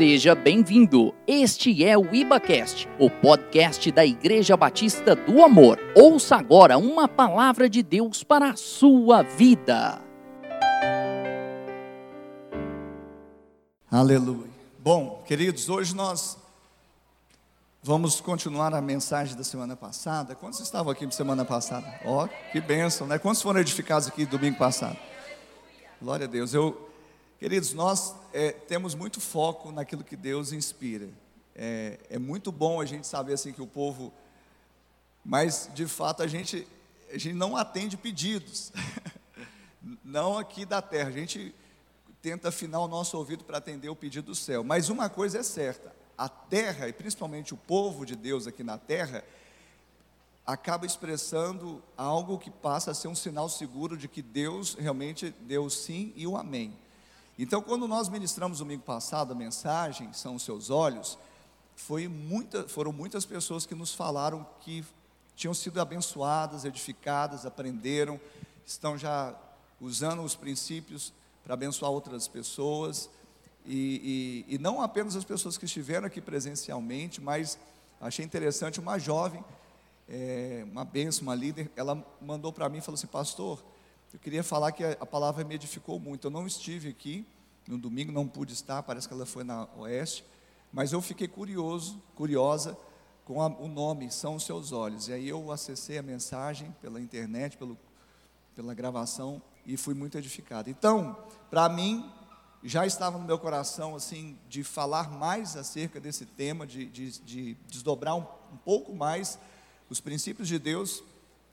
Seja bem-vindo. Este é o IbaCast, o podcast da Igreja Batista do Amor. Ouça agora uma palavra de Deus para a sua vida. Aleluia. Bom, queridos, hoje nós vamos continuar a mensagem da semana passada. Quantos estavam aqui semana passada? Ó, oh, que bênção, né? Quantos foram edificados aqui domingo passado? Glória a Deus. Eu Queridos, nós é, temos muito foco naquilo que Deus inspira. É, é, muito bom a gente saber assim que o povo, mas de fato a gente, a gente não atende pedidos, não aqui da terra. A gente tenta afinar o nosso ouvido para atender o pedido do céu. Mas uma coisa é certa: a terra e principalmente o povo de Deus aqui na terra acaba expressando algo que passa a ser um sinal seguro de que Deus realmente deu sim e o amém. Então, quando nós ministramos domingo passado a mensagem, são os seus olhos, foi muita, foram muitas pessoas que nos falaram que tinham sido abençoadas, edificadas, aprenderam, estão já usando os princípios para abençoar outras pessoas, e, e, e não apenas as pessoas que estiveram aqui presencialmente, mas achei interessante uma jovem, é, uma benção, uma líder, ela mandou para mim e falou assim, pastor, eu queria falar que a palavra me edificou muito. Eu não estive aqui no domingo, não pude estar, parece que ela foi na Oeste, mas eu fiquei curioso, curiosa com a, o nome São os Seus Olhos. E aí eu acessei a mensagem pela internet, pelo, pela gravação e fui muito edificado. Então, para mim, já estava no meu coração assim de falar mais acerca desse tema, de, de, de desdobrar um, um pouco mais os princípios de Deus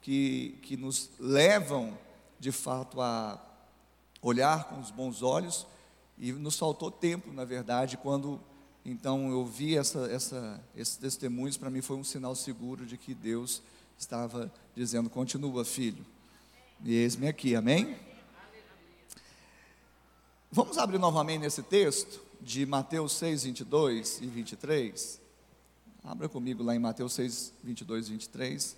que, que nos levam de fato a olhar com os bons olhos e nos faltou tempo, na verdade, quando então eu vi essa, essa, esses testemunhos, para mim foi um sinal seguro de que Deus estava dizendo: continua, filho. E eis-me aqui, amém? Vamos abrir novamente nesse texto de Mateus 6, 22 e 23. Abra comigo lá em Mateus 6, 22 e 23,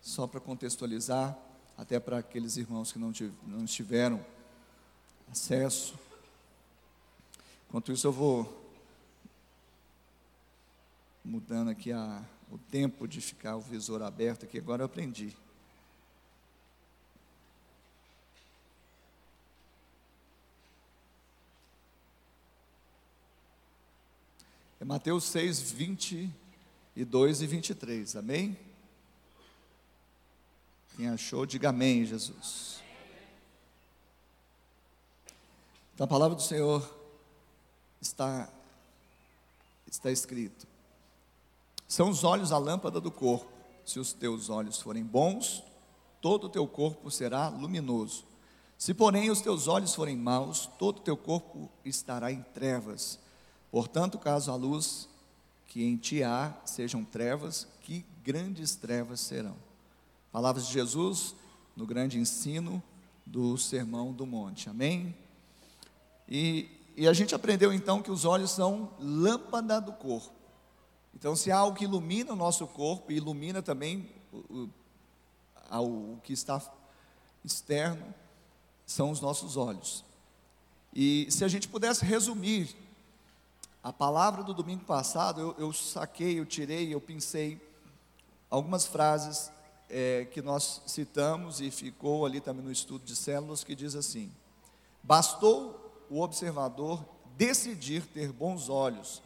só para contextualizar até para aqueles irmãos que não, não estiveram acesso. Enquanto isso, eu vou mudando aqui a, o tempo de ficar o visor aberto, que agora eu aprendi. É Mateus 6, 22 e 23, amém? Quem achou, diga amém, Jesus. Então, a palavra do Senhor está, está escrito: São os olhos a lâmpada do corpo. Se os teus olhos forem bons, todo o teu corpo será luminoso. Se, porém, os teus olhos forem maus, todo o teu corpo estará em trevas. Portanto, caso a luz que em ti há sejam trevas, que grandes trevas serão. Palavras de Jesus no grande ensino do Sermão do Monte. Amém? E, e a gente aprendeu então que os olhos são lâmpada do corpo. Então, se há algo que ilumina o nosso corpo ilumina também o, o, o que está externo, são os nossos olhos. E se a gente pudesse resumir a palavra do domingo passado, eu, eu saquei, eu tirei, eu pensei algumas frases é, que nós citamos e ficou ali também no estudo de células, que diz assim: bastou o observador decidir ter bons olhos,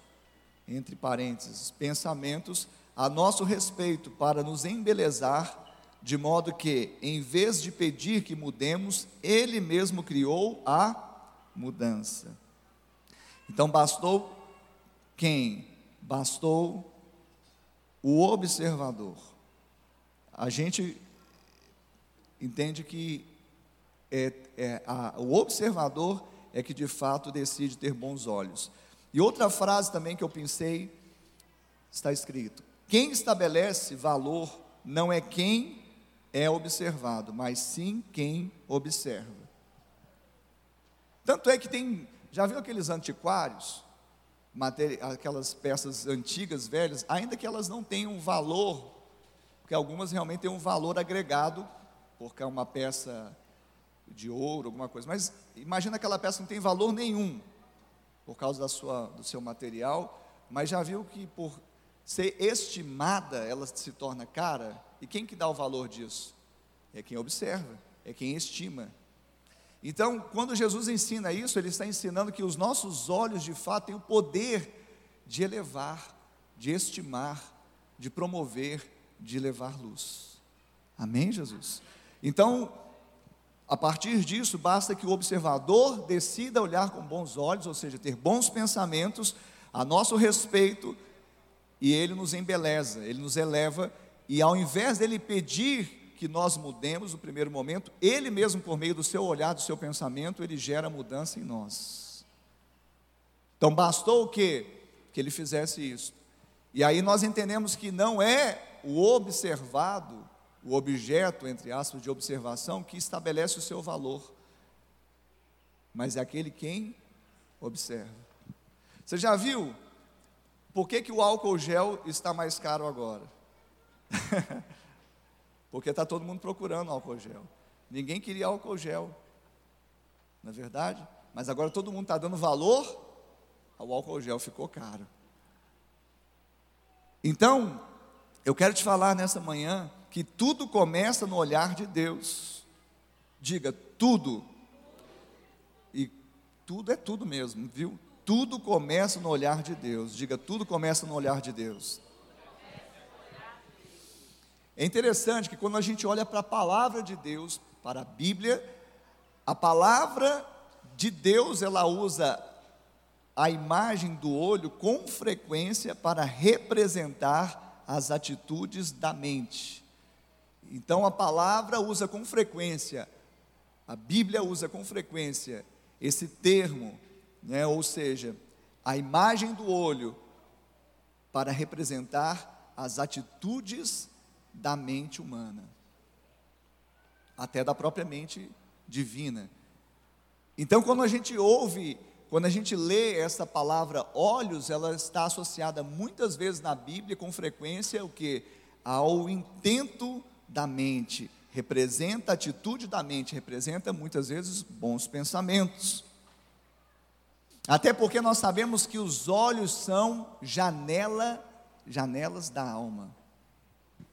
entre parênteses, pensamentos a nosso respeito para nos embelezar, de modo que, em vez de pedir que mudemos, Ele mesmo criou a mudança. Então bastou quem? Bastou o observador a gente entende que é, é, a, o observador é que de fato decide ter bons olhos. E outra frase também que eu pensei, está escrito: quem estabelece valor não é quem é observado, mas sim quem observa. Tanto é que tem, já viu aqueles antiquários, aquelas peças antigas, velhas, ainda que elas não tenham valor porque algumas realmente têm um valor agregado, porque é uma peça de ouro, alguma coisa. Mas imagina aquela peça não tem valor nenhum. por causa da sua, do seu material, mas já viu que por ser estimada, ela se torna cara? E quem que dá o valor disso? É quem observa, é quem estima. Então, quando Jesus ensina isso, ele está ensinando que os nossos olhos de fato têm o poder de elevar, de estimar, de promover, de levar luz. Amém, Jesus? Então, a partir disso, basta que o observador decida olhar com bons olhos, ou seja, ter bons pensamentos a nosso respeito, e ele nos embeleza, ele nos eleva, e ao invés dele pedir que nós mudemos no primeiro momento, ele mesmo, por meio do seu olhar, do seu pensamento, ele gera mudança em nós. Então, bastou o que? Que ele fizesse isso. E aí nós entendemos que não é o observado o objeto, entre aspas, de observação que estabelece o seu valor, mas é aquele quem observa. Você já viu por que, que o álcool gel está mais caro agora? Porque está todo mundo procurando álcool gel. Ninguém queria álcool gel, não é verdade? Mas agora todo mundo está dando valor ao álcool gel, ficou caro. Então, eu quero te falar nessa manhã que tudo começa no olhar de Deus. Diga, tudo. E tudo é tudo mesmo, viu? Tudo começa no olhar de Deus. Diga, tudo começa no olhar de Deus. É interessante que quando a gente olha para a palavra de Deus, para a Bíblia, a palavra de Deus ela usa a imagem do olho com frequência para representar as atitudes da mente. Então a palavra usa com frequência, a Bíblia usa com frequência esse termo, né? ou seja, a imagem do olho para representar as atitudes da mente humana, até da própria mente divina. Então, quando a gente ouve, quando a gente lê essa palavra olhos, ela está associada muitas vezes na Bíblia, com frequência, o que? Ao intento da mente, representa a atitude da mente, representa muitas vezes bons pensamentos. Até porque nós sabemos que os olhos são janela, janelas da alma.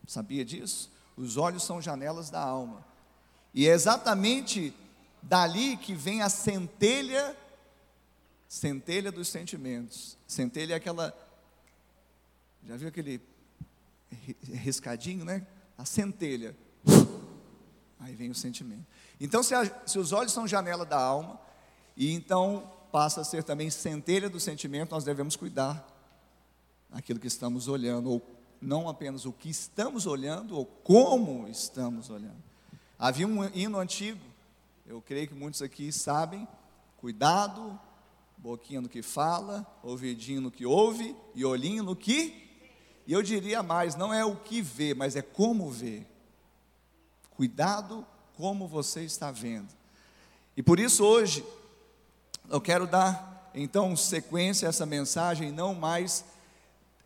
Sabia disso? Os olhos são janelas da alma. E é exatamente dali que vem a centelha, centelha dos sentimentos. Centelha é aquela, já viu aquele riscadinho, né? a centelha. Aí vem o sentimento. Então, se, a, se, os olhos são janela da alma, e então passa a ser também centelha do sentimento, nós devemos cuidar daquilo que estamos olhando, ou não apenas o que estamos olhando, ou como estamos olhando. Havia um hino antigo, eu creio que muitos aqui sabem, cuidado, boquinha no que fala, ouvidinho no que ouve e olhinho no que e eu diria mais: não é o que vê, mas é como vê. Cuidado como você está vendo. E por isso hoje eu quero dar então sequência a essa mensagem, não mais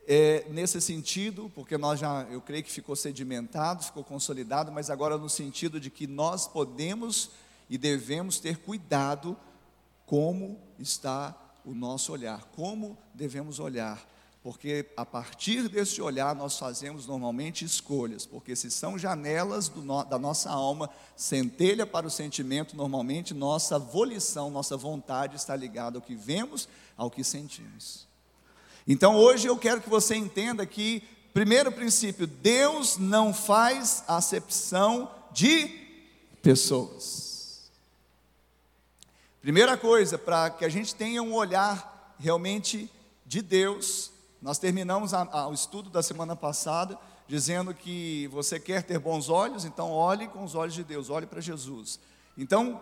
é, nesse sentido, porque nós já, eu creio que ficou sedimentado, ficou consolidado, mas agora no sentido de que nós podemos e devemos ter cuidado como está o nosso olhar, como devemos olhar porque a partir desse olhar nós fazemos normalmente escolhas, porque se são janelas no, da nossa alma, centelha para o sentimento, normalmente nossa volição, nossa vontade está ligada ao que vemos, ao que sentimos. Então hoje eu quero que você entenda que, primeiro princípio, Deus não faz acepção de pessoas. Primeira coisa, para que a gente tenha um olhar realmente de Deus, nós terminamos a, a, o estudo da semana passada dizendo que você quer ter bons olhos, então olhe com os olhos de Deus, olhe para Jesus. Então,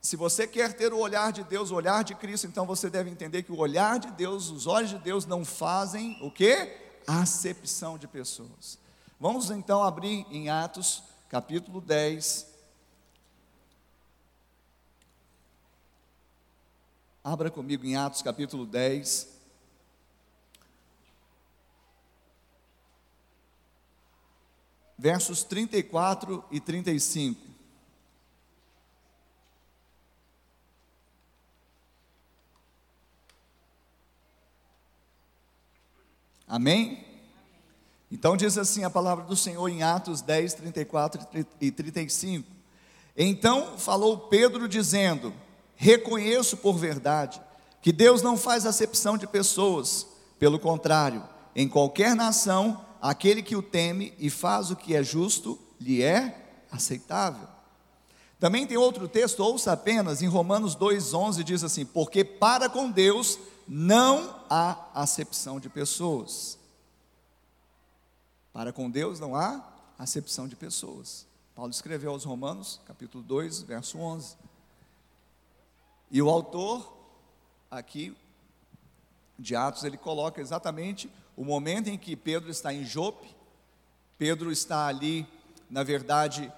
se você quer ter o olhar de Deus, o olhar de Cristo, então você deve entender que o olhar de Deus, os olhos de Deus não fazem o que? Acepção de pessoas. Vamos então abrir em Atos, capítulo 10. Abra comigo em Atos capítulo 10. Versos 34 e 35. Amém? Então diz assim a palavra do Senhor em Atos 10, 34 e 35. Então falou Pedro dizendo: Reconheço por verdade que Deus não faz acepção de pessoas, pelo contrário, em qualquer nação, aquele que o teme e faz o que é justo lhe é aceitável. Também tem outro texto, ouça apenas, em Romanos 2,11 diz assim: Porque para com Deus não há acepção de pessoas. Para com Deus não há acepção de pessoas. Paulo escreveu aos Romanos, capítulo 2, verso 11. E o autor, aqui, de Atos, ele coloca exatamente o momento em que Pedro está em Jope. Pedro está ali, na verdade,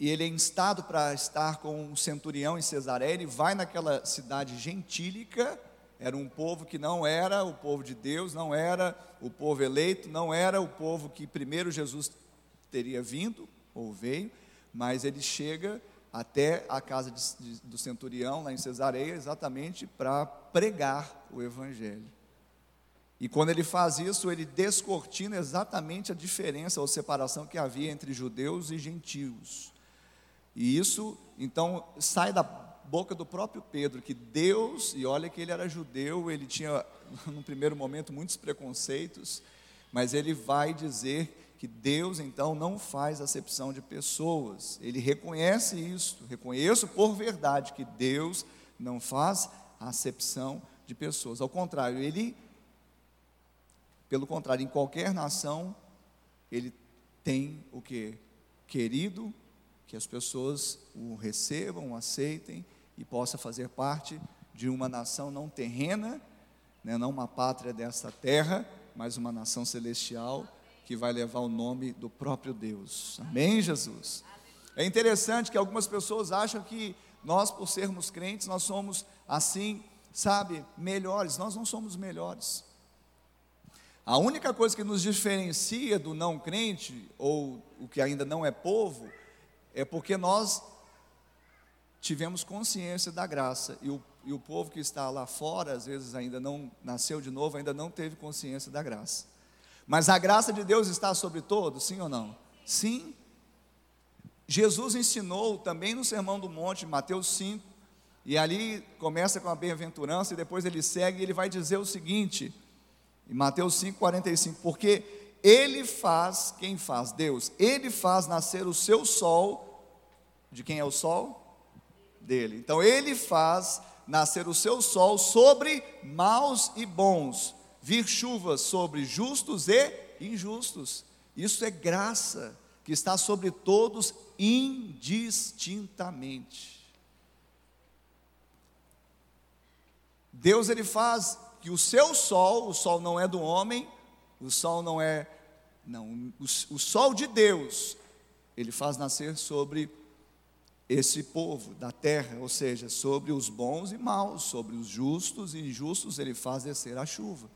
e ele é instado para estar com um centurião em Cesareia. Ele vai naquela cidade gentílica era um povo que não era o povo de Deus, não era o povo eleito, não era o povo que primeiro Jesus teria vindo ou veio, mas ele chega até a casa de, de, do centurião, lá em Cesareia, exatamente para pregar o Evangelho. E quando ele faz isso, ele descortina exatamente a diferença ou separação que havia entre judeus e gentios. E isso, então, sai da boca do próprio Pedro que Deus, e olha que ele era judeu, ele tinha, no primeiro momento, muitos preconceitos, mas ele vai dizer que Deus então não faz acepção de pessoas, ele reconhece isso, reconheço por verdade que Deus não faz acepção de pessoas, ao contrário, ele, pelo contrário, em qualquer nação, ele tem o que? Querido, que as pessoas o recebam, o aceitem e possa fazer parte de uma nação não terrena, né, não uma pátria desta terra, mas uma nação celestial que vai levar o nome do próprio Deus. Amém, Jesus? É interessante que algumas pessoas acham que nós, por sermos crentes, nós somos assim, sabe, melhores. Nós não somos melhores. A única coisa que nos diferencia do não crente, ou o que ainda não é povo, é porque nós tivemos consciência da graça e o, e o povo que está lá fora, às vezes ainda não nasceu de novo, ainda não teve consciência da graça. Mas a graça de Deus está sobre todos, sim ou não? Sim. Jesus ensinou também no Sermão do Monte, Mateus 5, e ali começa com a bem-aventurança e depois ele segue e ele vai dizer o seguinte, em Mateus 5, 45, porque ele faz, quem faz? Deus, ele faz nascer o seu sol, de quem é o sol? dele. Então ele faz nascer o seu sol sobre maus e bons, vir chuvas sobre justos e injustos. Isso é graça que está sobre todos indistintamente. Deus ele faz que o seu sol, o sol não é do homem, o sol não é não, o, o sol de Deus, ele faz nascer sobre esse povo da terra, ou seja, sobre os bons e maus, sobre os justos e injustos, ele faz descer a chuva.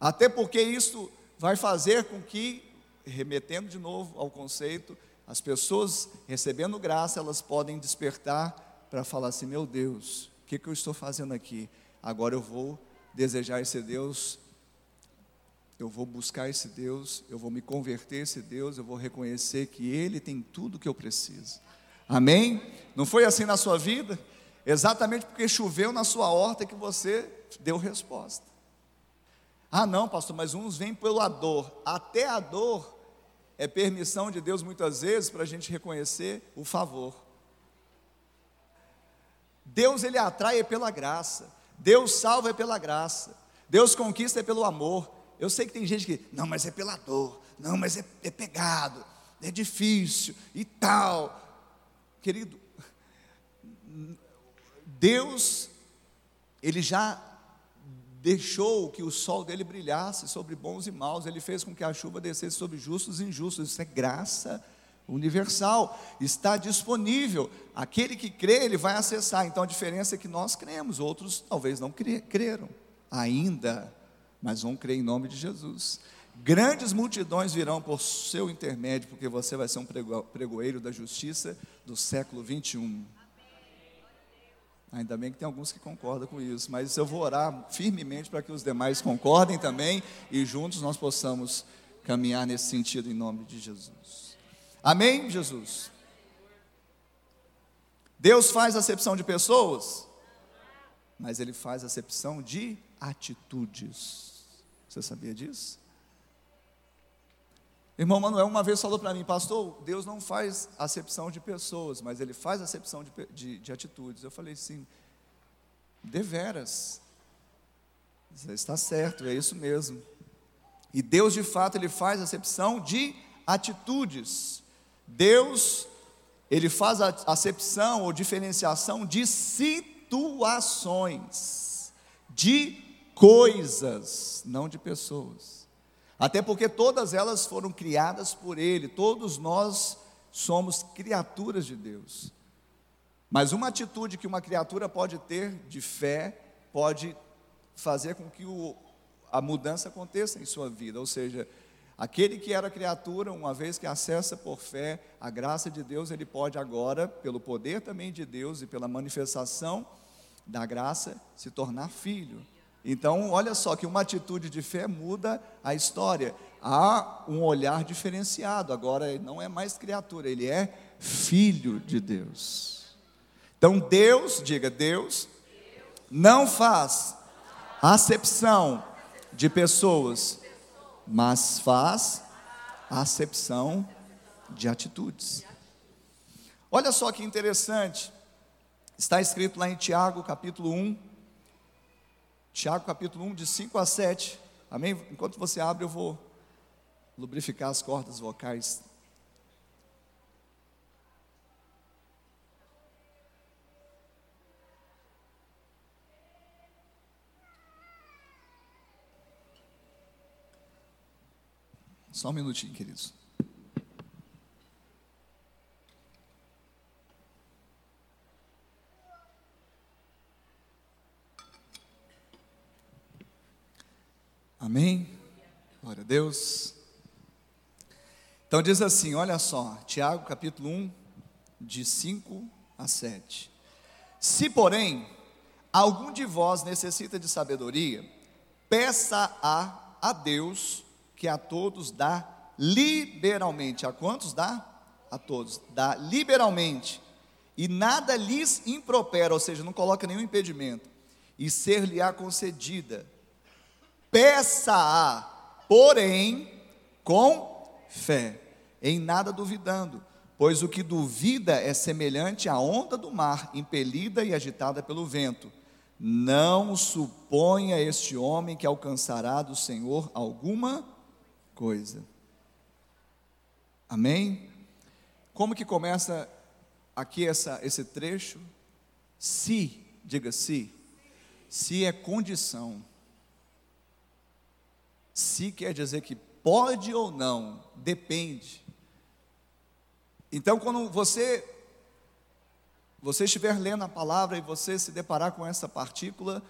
Até porque isso vai fazer com que, remetendo de novo ao conceito, as pessoas recebendo graça, elas podem despertar para falar assim: meu Deus, o que, que eu estou fazendo aqui? Agora eu vou desejar esse Deus eu vou buscar esse Deus, eu vou me converter a esse Deus, eu vou reconhecer que Ele tem tudo que eu preciso. Amém? Não foi assim na sua vida? Exatamente porque choveu na sua horta que você deu resposta. Ah, não, pastor, mas uns vêm pela dor. Até a dor é permissão de Deus muitas vezes para a gente reconhecer o favor. Deus ele atrai é pela graça. Deus salva é pela graça. Deus conquista é pelo amor. Eu sei que tem gente que, não, mas é pela dor, não, mas é, é pegado, é difícil e tal. Querido, Deus, Ele já deixou que o sol dele brilhasse sobre bons e maus, Ele fez com que a chuva descesse sobre justos e injustos, isso é graça universal, está disponível. Aquele que crê, ele vai acessar. Então a diferença é que nós cremos, outros talvez não creram ainda mas vão crer em nome de Jesus. Grandes multidões virão por seu intermédio, porque você vai ser um pregoeiro da justiça do século 21. Ainda bem que tem alguns que concordam com isso, mas eu vou orar firmemente para que os demais concordem também e juntos nós possamos caminhar nesse sentido em nome de Jesus. Amém, Jesus? Deus faz acepção de pessoas, mas Ele faz acepção de atitudes. Você sabia disso? Irmão Manuel uma vez falou para mim, pastor, Deus não faz acepção de pessoas, mas Ele faz acepção de, de, de atitudes. Eu falei, sim, deveras. Você está certo, é isso mesmo. E Deus, de fato, Ele faz acepção de atitudes. Deus, Ele faz a acepção ou diferenciação de situações, de coisas, não de pessoas. Até porque todas elas foram criadas por Ele, todos nós somos criaturas de Deus. Mas uma atitude que uma criatura pode ter de fé pode fazer com que o, a mudança aconteça em sua vida. Ou seja, aquele que era criatura, uma vez que acessa por fé a graça de Deus, ele pode agora, pelo poder também de Deus e pela manifestação da graça, se tornar filho. Então, olha só que uma atitude de fé muda a história. Há um olhar diferenciado. Agora ele não é mais criatura, ele é filho de Deus. Então, Deus, diga, Deus não faz acepção de pessoas, mas faz acepção de atitudes. Olha só que interessante. Está escrito lá em Tiago, capítulo 1, Tiago capítulo 1, de 5 a 7. Amém? Enquanto você abre, eu vou lubrificar as cordas vocais. Só um minutinho, queridos. Amém? Glória a Deus. Então diz assim: olha só, Tiago capítulo 1, de 5 a 7. Se, porém, algum de vós necessita de sabedoria, peça a, a Deus, que a todos dá liberalmente. A quantos dá? A todos. Dá liberalmente. E nada lhes impropera, ou seja, não coloca nenhum impedimento. E ser-lhe-á concedida Peça-a, porém, com fé, em nada duvidando, pois o que duvida é semelhante à onda do mar, impelida e agitada pelo vento. Não suponha este homem que alcançará do Senhor alguma coisa. Amém? Como que começa aqui essa, esse trecho? Se, diga se, se é condição. Se quer dizer que pode ou não, depende. Então, quando você você estiver lendo a palavra e você se deparar com essa partícula,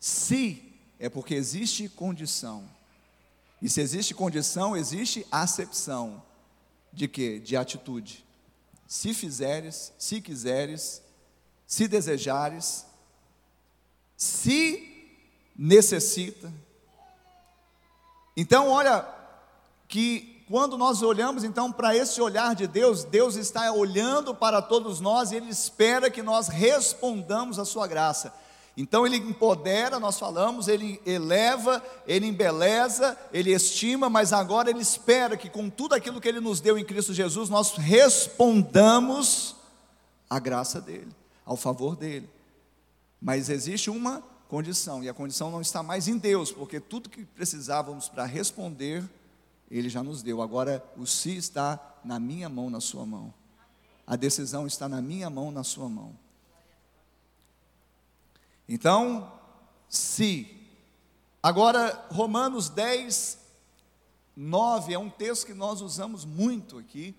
se é porque existe condição. E se existe condição, existe acepção de quê? De atitude. Se fizeres, se quiseres, se desejares, se necessita, então, olha que quando nós olhamos então para esse olhar de Deus, Deus está olhando para todos nós e Ele espera que nós respondamos a Sua graça. Então Ele empodera, nós falamos, Ele eleva, Ele embeleza, Ele estima, mas agora Ele espera que com tudo aquilo que Ele nos deu em Cristo Jesus, nós respondamos à graça dEle, ao favor dEle. Mas existe uma condição, e a condição não está mais em Deus, porque tudo que precisávamos para responder, Ele já nos deu. Agora, o se está na minha mão, na sua mão. A decisão está na minha mão, na sua mão. Então, se. Agora, Romanos 10, 9 é um texto que nós usamos muito aqui.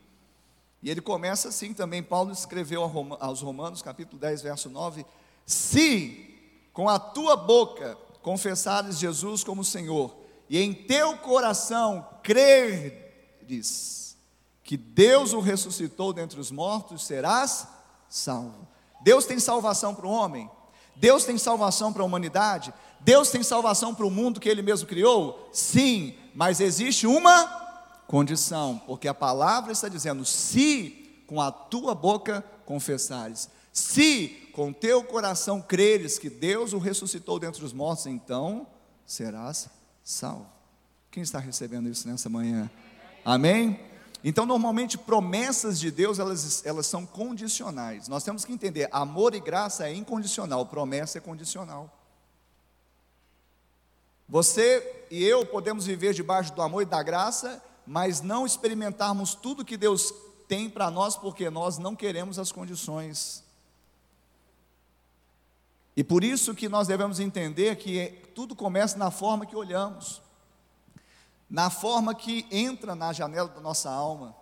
E ele começa assim também. Paulo escreveu aos Romanos, capítulo 10, verso 9: Se com a tua boca confessares Jesus como Senhor, e em teu coração creres que Deus o ressuscitou dentre os mortos, serás salvo. Deus tem salvação para o homem? Deus tem salvação para a humanidade? Deus tem salvação para o mundo que Ele mesmo criou? Sim, mas existe uma condição, porque a palavra está dizendo: se com a tua boca confessares, se com teu coração creres que Deus o ressuscitou dentre os mortos, então serás salvo. Quem está recebendo isso nessa manhã? Amém? Então, normalmente, promessas de Deus, elas, elas são condicionais. Nós temos que entender, amor e graça é incondicional, promessa é condicional. Você e eu podemos viver debaixo do amor e da graça, mas não experimentarmos tudo que Deus tem para nós, porque nós não queremos as condições. E por isso que nós devemos entender que tudo começa na forma que olhamos na forma que entra na janela da nossa alma,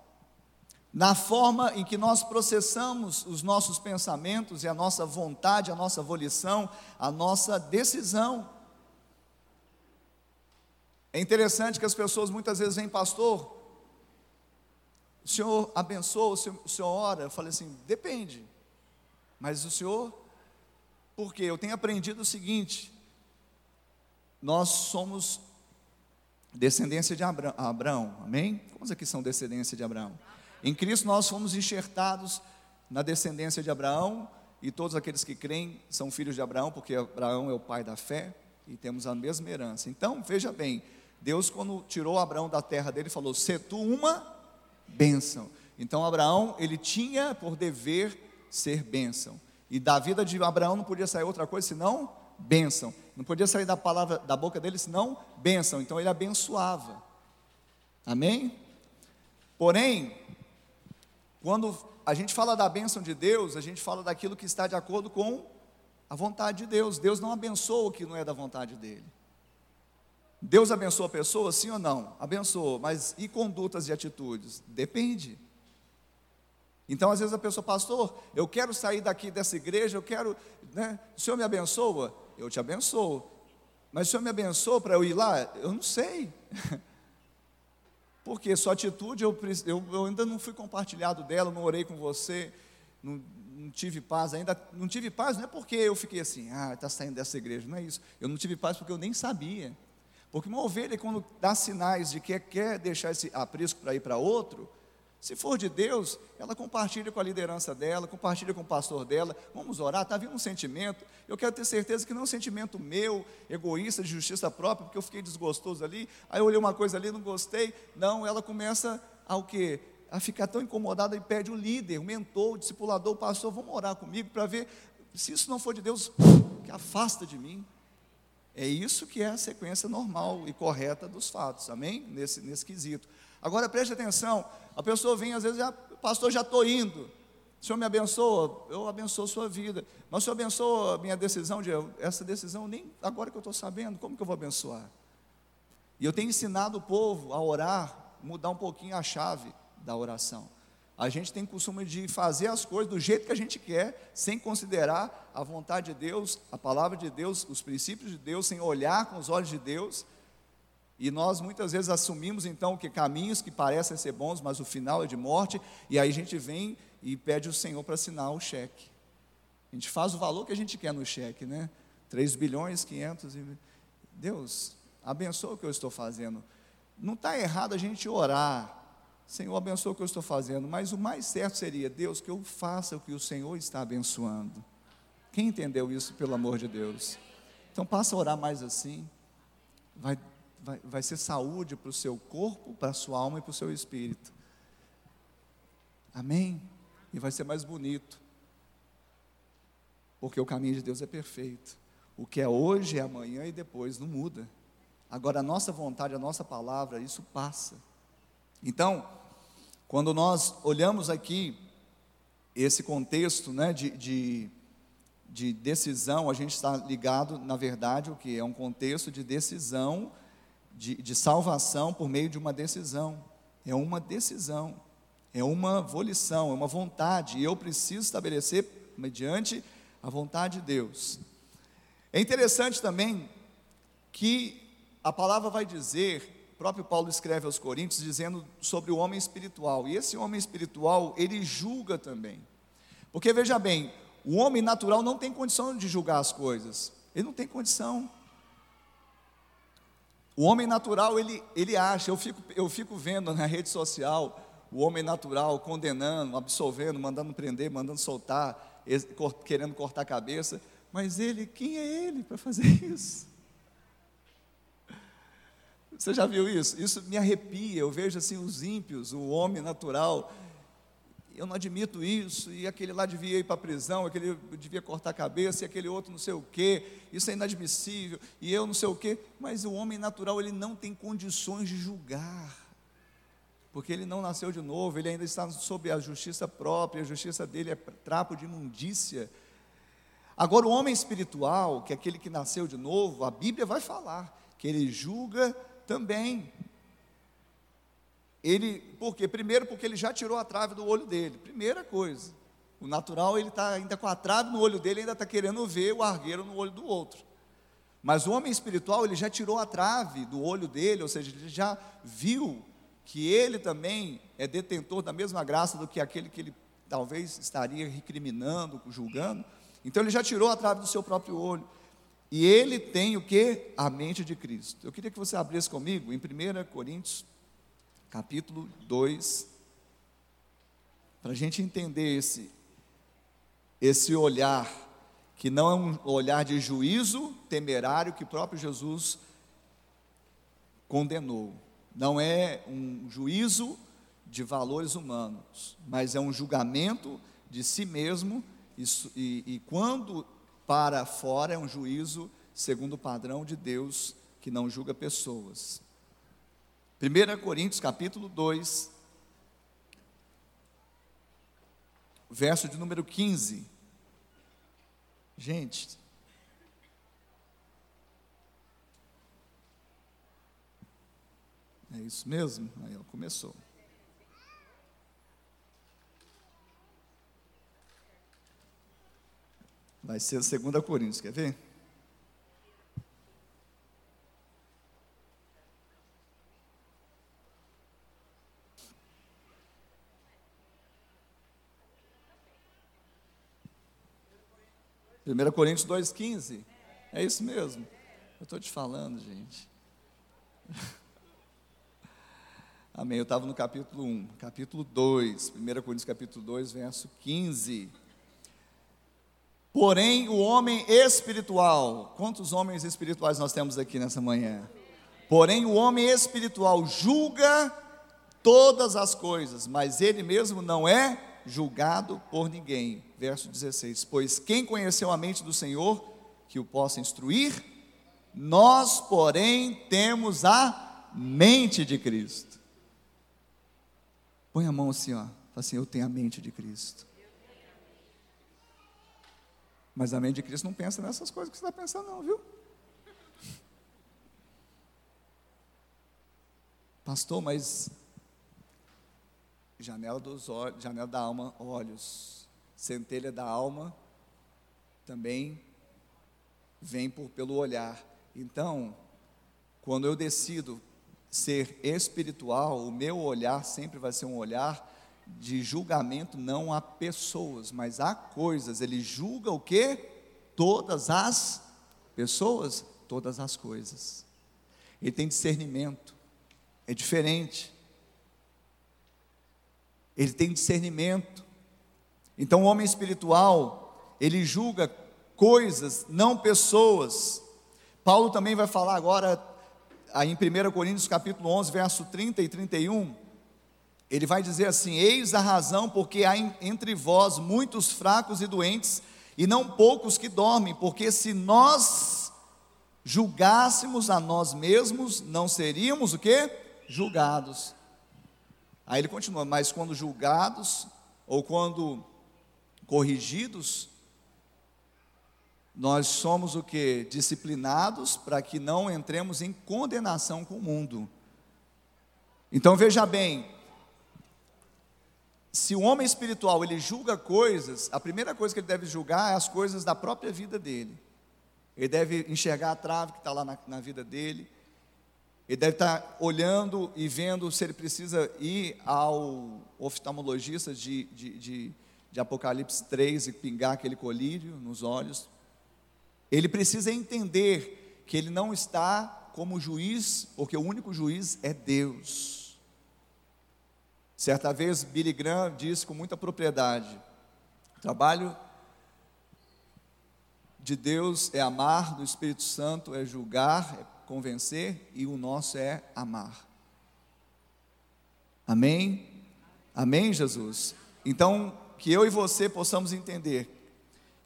na forma em que nós processamos os nossos pensamentos e a nossa vontade, a nossa volição, a nossa decisão. É interessante que as pessoas muitas vezes vêm, pastor, o senhor abençoa, o senhor, o senhor ora? Eu falei assim, depende. Mas o senhor, porque eu tenho aprendido o seguinte: nós somos descendência de Abraão, Abraão, amém? Quantos aqui são descendência de Abraão? Em Cristo nós fomos enxertados na descendência de Abraão, e todos aqueles que creem são filhos de Abraão, porque Abraão é o pai da fé, e temos a mesma herança. Então, veja bem, Deus quando tirou Abraão da terra dele, falou, se tu uma bênção. Então, Abraão, ele tinha por dever ser bênção, e da vida de Abraão não podia sair outra coisa senão bênção. Não podia sair da palavra da boca dele senão bênção. Então ele abençoava. Amém? Porém, quando a gente fala da bênção de Deus, a gente fala daquilo que está de acordo com a vontade de Deus. Deus não abençoa o que não é da vontade dele. Deus abençoa pessoas, sim ou não? Abençoa, mas e condutas e atitudes? Depende. Então, às vezes a pessoa, pastor, eu quero sair daqui dessa igreja, eu quero, né? O Senhor me abençoa? eu te abençoo. Mas o Senhor me abençoou para eu ir lá? Eu não sei. Porque sua atitude, eu, eu, eu, ainda não fui compartilhado dela, não orei com você, não, não, tive paz ainda. Não tive paz não é porque eu fiquei assim, ah, está saindo dessa igreja, não é isso. Eu não tive paz porque eu nem sabia. Porque uma ovelha, quando dá sinais de que quer deixar esse aprisco para ir para outro, se for de Deus, ela compartilha com a liderança dela, compartilha com o pastor dela. Vamos orar, está vindo um sentimento. Eu quero ter certeza que não é um sentimento meu, egoísta, de justiça própria, porque eu fiquei desgostoso ali. Aí eu olhei uma coisa ali, não gostei. Não, ela começa a o quê? A ficar tão incomodada e pede o líder, o mentor, o discipulador, o pastor, vamos orar comigo para ver se isso não for de Deus, que afasta de mim. É isso que é a sequência normal e correta dos fatos, amém? Nesse, nesse quesito. Agora preste atenção, a pessoa vem, às vezes, já, pastor, já estou indo. O Senhor me abençoa, eu abençoo a sua vida. Mas o Senhor abençoa a minha decisão de essa decisão, nem agora que eu estou sabendo, como que eu vou abençoar? E eu tenho ensinado o povo a orar, mudar um pouquinho a chave da oração. A gente tem costume de fazer as coisas do jeito que a gente quer, sem considerar a vontade de Deus, a palavra de Deus, os princípios de Deus, sem olhar com os olhos de Deus. E nós muitas vezes assumimos então que caminhos que parecem ser bons, mas o final é de morte, e aí a gente vem e pede o Senhor para assinar o cheque. A gente faz o valor que a gente quer no cheque, né? 3 bilhões, 500 e... Deus, abençoa o que eu estou fazendo. Não está errado a gente orar. Senhor, abençoa o que eu estou fazendo. Mas o mais certo seria, Deus, que eu faça o que o Senhor está abençoando. Quem entendeu isso, pelo amor de Deus? Então passa a orar mais assim. Vai vai, vai ser saúde para o seu corpo, para a sua alma e para o seu espírito. Amém? E vai ser mais bonito. Porque o caminho de Deus é perfeito. O que é hoje é amanhã e depois, não muda. Agora, a nossa vontade, a nossa palavra, isso passa. Então, quando nós olhamos aqui esse contexto né, de, de, de decisão, a gente está ligado, na verdade, o que é um contexto de decisão de, de salvação por meio de uma decisão. É uma decisão, é uma volição, é uma vontade, e eu preciso estabelecer mediante a vontade de Deus. É interessante também que a palavra vai dizer, o próprio Paulo escreve aos Coríntios dizendo sobre o homem espiritual, e esse homem espiritual, ele julga também. Porque veja bem, o homem natural não tem condição de julgar as coisas. Ele não tem condição. O homem natural, ele, ele acha, eu fico, eu fico vendo na rede social o homem natural condenando, absolvendo, mandando prender, mandando soltar, querendo cortar a cabeça, mas ele, quem é ele para fazer isso? Você já viu isso? Isso me arrepia. Eu vejo assim os ímpios, o homem natural. Eu não admito isso. E aquele lá devia ir para a prisão, aquele devia cortar a cabeça, e aquele outro não sei o quê. Isso é inadmissível. E eu não sei o quê. Mas o homem natural, ele não tem condições de julgar. Porque ele não nasceu de novo, ele ainda está sob a justiça própria, a justiça dele é trapo de imundícia. Agora, o homem espiritual, que é aquele que nasceu de novo, a Bíblia vai falar que ele julga também. Ele, por quê? Primeiro, porque ele já tirou a trave do olho dele. Primeira coisa. O natural, ele está ainda com a trave no olho dele, ainda está querendo ver o argueiro no olho do outro. Mas o homem espiritual, ele já tirou a trave do olho dele, ou seja, ele já viu que ele também é detentor da mesma graça do que aquele que ele talvez estaria recriminando, julgando. Então ele já tirou a trave do seu próprio olho. E ele tem o que? A mente de Cristo. Eu queria que você abrisse comigo em 1 Coríntios, capítulo 2, para a gente entender esse, esse olhar, que não é um olhar de juízo temerário que próprio Jesus condenou. Não é um juízo de valores humanos, mas é um julgamento de si mesmo, e, e, e quando para fora é um juízo segundo o padrão de Deus que não julga pessoas. 1 Coríntios capítulo 2, verso de número 15. Gente, é isso mesmo? Aí ela começou. Vai ser a 2 Coríntios, quer ver? Primeira Coríntios 2,15. É isso mesmo. Eu estou te falando, gente. Amém. Eu estava no capítulo 1, capítulo 2, 1 Coríntios capítulo 2, verso 15. Porém, o homem espiritual, quantos homens espirituais nós temos aqui nessa manhã? Porém, o homem espiritual julga todas as coisas, mas ele mesmo não é julgado por ninguém. Verso 16: Pois quem conheceu a mente do Senhor, que o possa instruir, nós, porém, temos a mente de Cristo. Põe a mão assim, ó, assim: Eu tenho a mente de Cristo. Mas a mente de Cristo não pensa nessas coisas que você está pensando, não, viu? Pastor, mas janela dos olhos, janela da alma, olhos, centelha da alma também vem por, pelo olhar. Então, quando eu decido ser espiritual, o meu olhar sempre vai ser um olhar de julgamento não a pessoas, mas a coisas. Ele julga o que? Todas as pessoas, todas as coisas. Ele tem discernimento. É diferente. Ele tem discernimento. Então, o homem espiritual, ele julga coisas, não pessoas. Paulo também vai falar agora, em 1 Coríntios capítulo 11, verso 30 e 31, ele vai dizer assim: Eis a razão porque há entre vós muitos fracos e doentes, e não poucos que dormem, porque se nós julgássemos a nós mesmos, não seríamos o que? Julgados. Aí ele continua, mas quando julgados, ou quando corrigidos, nós somos o que? Disciplinados para que não entremos em condenação com o mundo. Então veja bem, se o homem espiritual ele julga coisas, a primeira coisa que ele deve julgar é as coisas da própria vida dele. Ele deve enxergar a trave que está lá na, na, vida dele. Ele deve estar olhando e vendo se ele precisa ir ao oftalmologista de, de, de, de Apocalipse 3 e pingar aquele colírio nos olhos. Ele precisa entender que ele não está como juiz, porque o único juiz é Deus. Certa vez, Billy Graham disse com muita propriedade: o trabalho de Deus é amar, do Espírito Santo é julgar, é convencer, e o nosso é amar. Amém? Amém, Jesus? Então, que eu e você possamos entender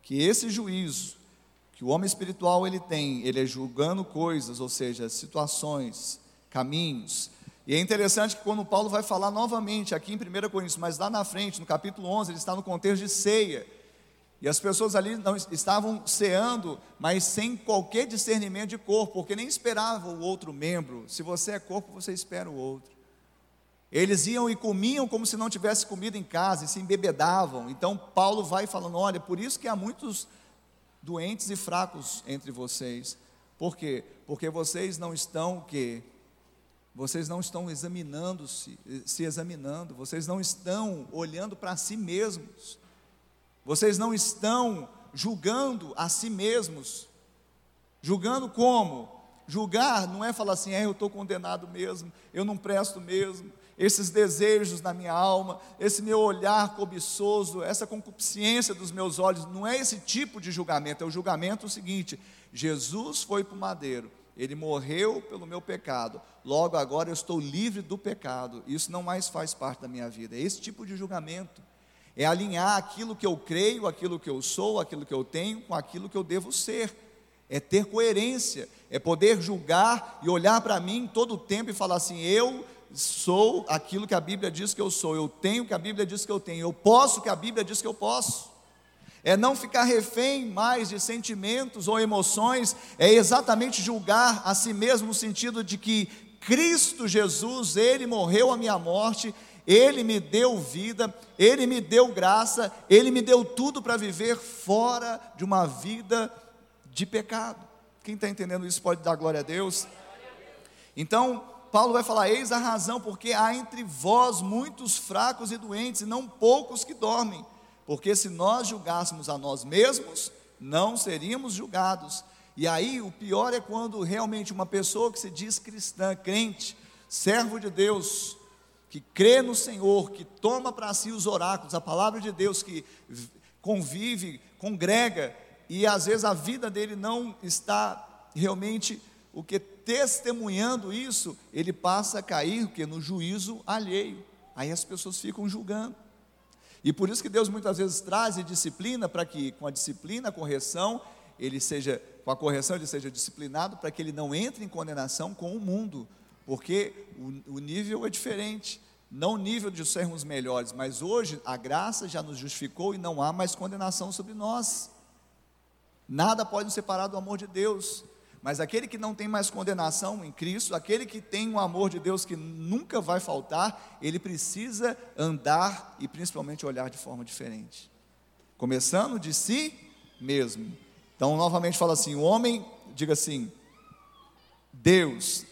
que esse juízo que o homem espiritual ele tem, ele é julgando coisas, ou seja, situações, caminhos. E é interessante que quando Paulo vai falar novamente aqui em 1 Coríntios, mas lá na frente, no capítulo 11, ele está no contexto de ceia. E as pessoas ali não estavam ceando, mas sem qualquer discernimento de corpo, porque nem esperavam o outro membro. Se você é corpo, você espera o outro. Eles iam e comiam como se não tivesse comida em casa e se embebedavam. Então Paulo vai falando: olha, por isso que há muitos doentes e fracos entre vocês. Por quê? Porque vocês não estão que vocês não estão examinando-se, se examinando, vocês não estão olhando para si mesmos. Vocês não estão julgando a si mesmos. Julgando como? Julgar não é falar assim, é, eu estou condenado mesmo, eu não presto mesmo, esses desejos na minha alma, esse meu olhar cobiçoso, essa concupiscência dos meus olhos, não é esse tipo de julgamento, é o julgamento seguinte: Jesus foi para o madeiro, ele morreu pelo meu pecado, logo agora eu estou livre do pecado, isso não mais faz parte da minha vida, é esse tipo de julgamento. É alinhar aquilo que eu creio, aquilo que eu sou, aquilo que eu tenho, com aquilo que eu devo ser é ter coerência, é poder julgar e olhar para mim todo o tempo e falar assim: eu sou aquilo que a Bíblia diz que eu sou, eu tenho o que a Bíblia diz que eu tenho, eu posso o que a Bíblia diz que eu posso. É não ficar refém mais de sentimentos ou emoções, é exatamente julgar a si mesmo no sentido de que Cristo Jesus, Ele morreu a minha morte, Ele me deu vida, Ele me deu graça, Ele me deu tudo para viver fora de uma vida de pecado. Quem está entendendo isso pode dar glória a Deus. Então, Paulo vai falar: Eis a razão, porque há entre vós muitos fracos e doentes, e não poucos que dormem. Porque se nós julgássemos a nós mesmos, não seríamos julgados. E aí o pior é quando realmente uma pessoa que se diz cristã, crente, servo de Deus, que crê no Senhor, que toma para si os oráculos, a palavra de Deus, que convive, congrega, e às vezes a vida dele não está realmente o que testemunhando isso, ele passa a cair que no juízo alheio. Aí as pessoas ficam julgando. E por isso que Deus muitas vezes traz disciplina para que com a disciplina, a correção, ele seja com a correção ele seja disciplinado para que ele não entre em condenação com o mundo, porque o, o nível é diferente. Não nível de sermos melhores, mas hoje a graça já nos justificou e não há mais condenação sobre nós. Nada pode nos separar do amor de Deus. Mas aquele que não tem mais condenação em Cristo, aquele que tem o amor de Deus que nunca vai faltar, ele precisa andar e principalmente olhar de forma diferente. Começando de si mesmo. Então, novamente fala assim: o homem, diga assim, Deus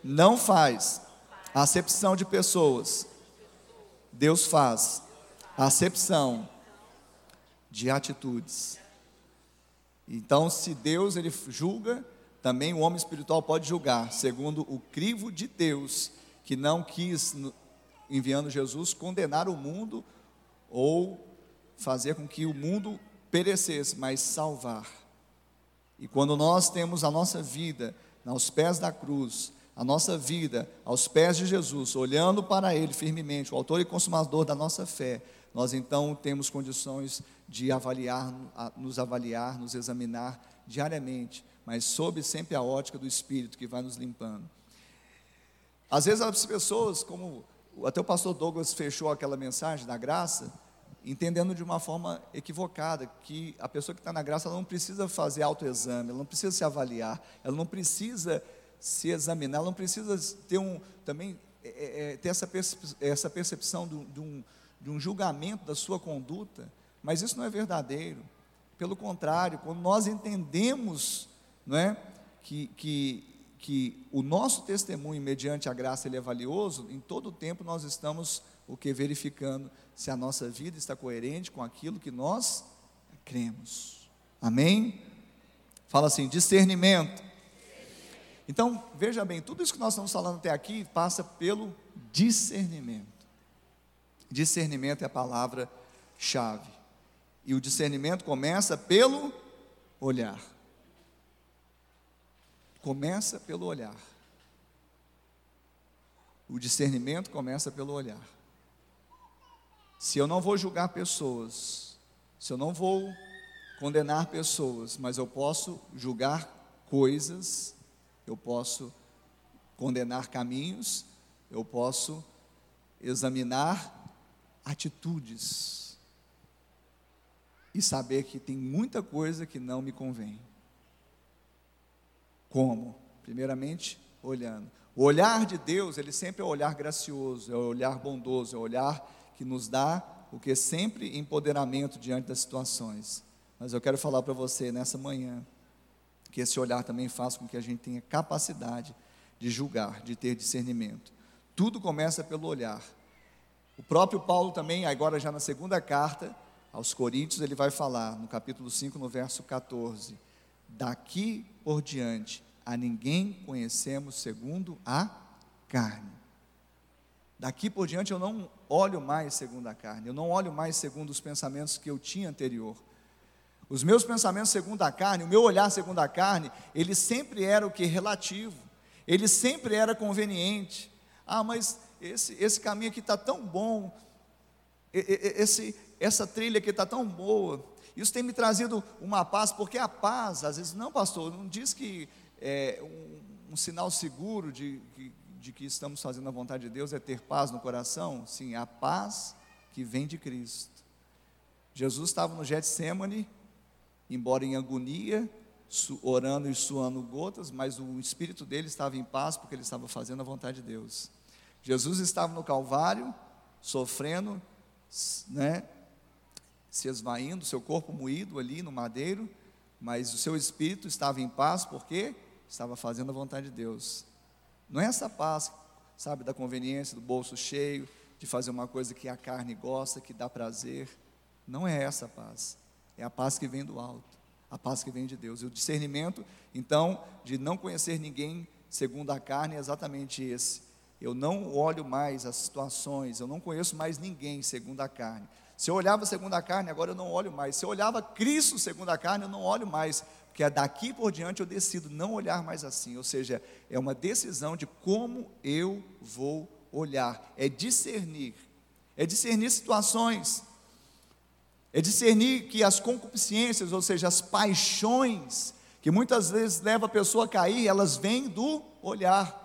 não faz acepção de pessoas, Deus faz acepção de atitudes. Então, se Deus ele julga, também o homem espiritual pode julgar, segundo o crivo de Deus, que não quis, enviando Jesus, condenar o mundo ou fazer com que o mundo perecesse, mas salvar. E quando nós temos a nossa vida aos pés da cruz, a nossa vida aos pés de Jesus, olhando para Ele firmemente, o autor e consumador da nossa fé, nós então temos condições de avaliar, nos avaliar, nos examinar diariamente mas sob sempre a ótica do Espírito que vai nos limpando. Às vezes as pessoas, como até o pastor Douglas fechou aquela mensagem da graça, entendendo de uma forma equivocada, que a pessoa que está na graça não precisa fazer autoexame, ela não precisa se avaliar, ela não precisa se examinar, ela não precisa ter um, também é, é, é ter essa, essa percepção de um, de um julgamento da sua conduta, mas isso não é verdadeiro. Pelo contrário, quando nós entendemos não é? que, que, que o nosso testemunho, mediante a graça, ele é valioso, em todo o tempo nós estamos porque verificando se a nossa vida está coerente com aquilo que nós cremos. Amém? Fala assim: discernimento. Então, veja bem, tudo isso que nós estamos falando até aqui passa pelo discernimento. Discernimento é a palavra-chave. E o discernimento começa pelo olhar. Começa pelo olhar. O discernimento começa pelo olhar. Se eu não vou julgar pessoas, se eu não vou condenar pessoas, mas eu posso julgar coisas, eu posso condenar caminhos, eu posso examinar atitudes e saber que tem muita coisa que não me convém. Como? Primeiramente, olhando. O olhar de Deus, ele sempre é o olhar gracioso, é o olhar bondoso, é o olhar que nos dá o que é sempre empoderamento diante das situações. Mas eu quero falar para você nessa manhã que esse olhar também faz com que a gente tenha capacidade de julgar, de ter discernimento. Tudo começa pelo olhar. O próprio Paulo também, agora já na segunda carta aos Coríntios, ele vai falar, no capítulo 5, no verso 14: Daqui por diante, a ninguém conhecemos segundo a carne. Daqui por diante eu não olho mais segundo a carne, eu não olho mais segundo os pensamentos que eu tinha anterior. Os meus pensamentos segundo a carne, o meu olhar segundo a carne, ele sempre era o que? Relativo. Ele sempre era conveniente. Ah, mas esse, esse caminho aqui está tão bom. Esse, essa trilha aqui está tão boa. Isso tem me trazido uma paz, porque a paz, às vezes, não, pastor, não diz que é um, um sinal seguro de, de, de que estamos fazendo a vontade de Deus é ter paz no coração. Sim, a paz que vem de Cristo. Jesus estava no Getsemane, embora em agonia, orando e suando gotas, mas o espírito dele estava em paz porque ele estava fazendo a vontade de Deus. Jesus estava no Calvário, sofrendo, né, se esvaindo, seu corpo moído ali no madeiro, mas o seu espírito estava em paz porque estava fazendo a vontade de Deus. Não é essa paz, sabe, da conveniência, do bolso cheio, de fazer uma coisa que a carne gosta, que dá prazer. Não é essa paz. É a paz que vem do alto, a paz que vem de Deus. E o discernimento, então, de não conhecer ninguém segundo a carne é exatamente esse. Eu não olho mais as situações, eu não conheço mais ninguém segundo a carne. Se eu olhava segundo a carne, agora eu não olho mais. Se eu olhava Cristo segundo a carne, eu não olho mais. Porque daqui por diante eu decido não olhar mais assim. Ou seja, é uma decisão de como eu vou olhar. É discernir. É discernir situações. É discernir que as concupiscências, ou seja, as paixões, que muitas vezes leva a pessoa a cair, elas vêm do olhar.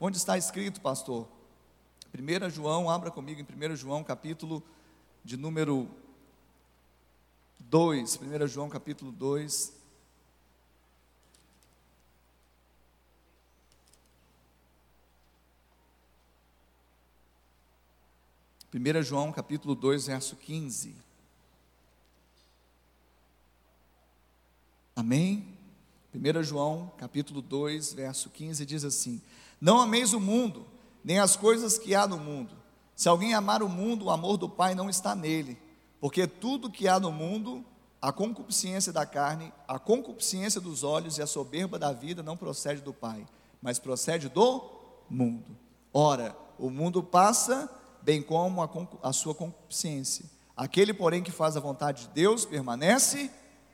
Onde está escrito, pastor? 1 João, abra comigo em 1 João, capítulo de número 2. 1 João, capítulo 2. Primeira João capítulo 2, verso 15. Amém? 1 João, capítulo 2, verso 15 diz assim: Não ameis o mundo, nem as coisas que há no mundo. Se alguém amar o mundo, o amor do Pai não está nele, porque tudo que há no mundo, a concupiscência da carne, a concupiscência dos olhos e a soberba da vida não procede do Pai, mas procede do mundo. Ora, o mundo passa, bem como a, a sua concupiscência. Aquele, porém, que faz a vontade de Deus permanece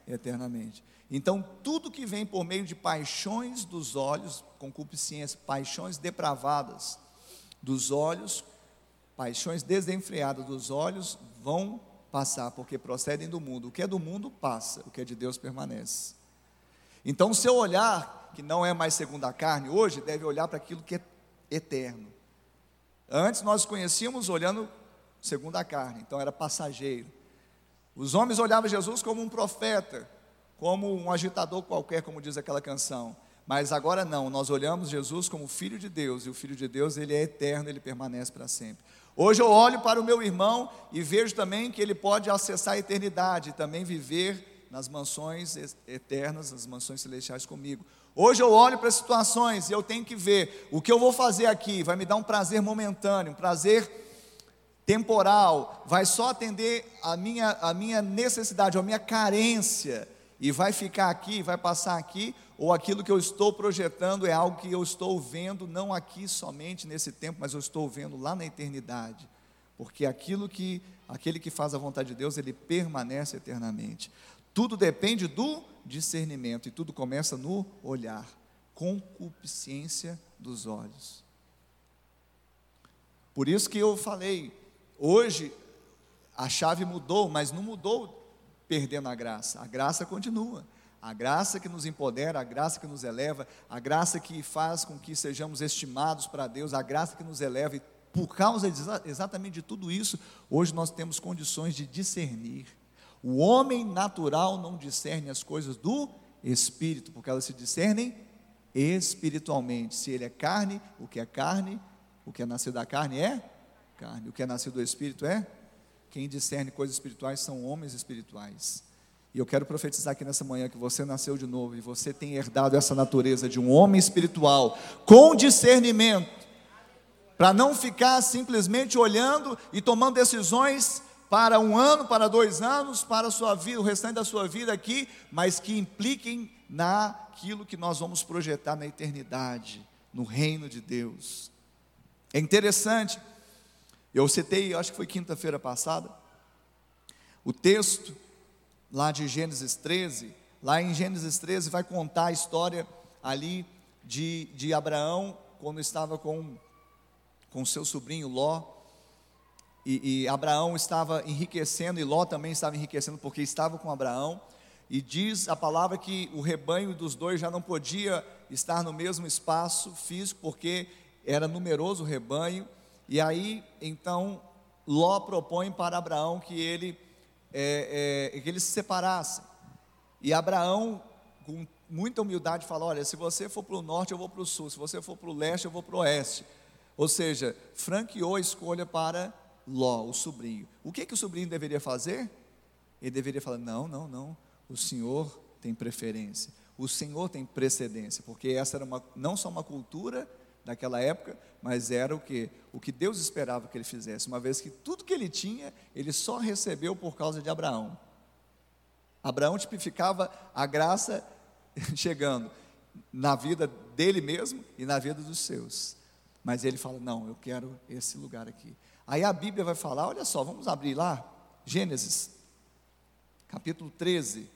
eternamente. Então, tudo que vem por meio de paixões dos olhos, concupiscência, paixões depravadas dos olhos, paixões desenfreadas dos olhos, vão passar, porque procedem do mundo. O que é do mundo passa, o que é de Deus permanece. Então, o seu olhar, que não é mais segundo a carne, hoje deve olhar para aquilo que é eterno. Antes nós conhecíamos olhando segundo a carne, então era passageiro. Os homens olhavam Jesus como um profeta, como um agitador qualquer, como diz aquela canção. Mas agora não, nós olhamos Jesus como Filho de Deus, e o Filho de Deus, ele é eterno, ele permanece para sempre. Hoje eu olho para o meu irmão e vejo também que ele pode acessar a eternidade, também viver nas mansões eternas, nas mansões celestiais comigo. Hoje eu olho para as situações e eu tenho que ver o que eu vou fazer aqui, vai me dar um prazer momentâneo, um prazer temporal, vai só atender a minha, a minha necessidade, a minha carência, e vai ficar aqui, vai passar aqui, ou aquilo que eu estou projetando é algo que eu estou vendo, não aqui somente nesse tempo, mas eu estou vendo lá na eternidade. Porque aquilo que, aquele que faz a vontade de Deus, ele permanece eternamente. Tudo depende do discernimento, e tudo começa no olhar, concupiscência dos olhos. Por isso que eu falei, hoje a chave mudou, mas não mudou perdendo a graça, a graça continua. A graça que nos empodera, a graça que nos eleva, a graça que faz com que sejamos estimados para Deus, a graça que nos eleva, e por causa de, exatamente de tudo isso, hoje nós temos condições de discernir. O homem natural não discerne as coisas do espírito, porque elas se discernem espiritualmente. Se ele é carne, o que é carne, o que é nascido da carne é carne, o que é nascido do espírito é. Quem discerne coisas espirituais são homens espirituais. E eu quero profetizar aqui nessa manhã que você nasceu de novo e você tem herdado essa natureza de um homem espiritual com discernimento, para não ficar simplesmente olhando e tomando decisões para um ano, para dois anos, para sua vida, o restante da sua vida aqui, mas que impliquem naquilo que nós vamos projetar na eternidade, no reino de Deus. É interessante, eu citei, acho que foi quinta-feira passada, o texto lá de Gênesis 13, lá em Gênesis 13 vai contar a história ali de, de Abraão, quando estava com, com seu sobrinho Ló, e, e Abraão estava enriquecendo, e Ló também estava enriquecendo, porque estava com Abraão, e diz a palavra que o rebanho dos dois já não podia estar no mesmo espaço físico, porque era numeroso o rebanho, e aí então Ló propõe para Abraão que ele é, é, que eles se separassem. E Abraão, com muita humildade, fala: Olha, se você for para o norte, eu vou para o sul, se você for para o leste, eu vou para o oeste. Ou seja, franqueou a escolha para Ló, o sobrinho. O que, que o sobrinho deveria fazer? Ele deveria falar: Não, não, não, o senhor tem preferência, o senhor tem precedência, porque essa era uma, não só uma cultura daquela época, mas era o que? O que Deus esperava que ele fizesse, uma vez que tudo que ele tinha, ele só recebeu por causa de Abraão. Abraão tipificava a graça chegando na vida dele mesmo e na vida dos seus. Mas ele fala: Não, eu quero esse lugar aqui. Aí a Bíblia vai falar: Olha só, vamos abrir lá, Gênesis, capítulo 13.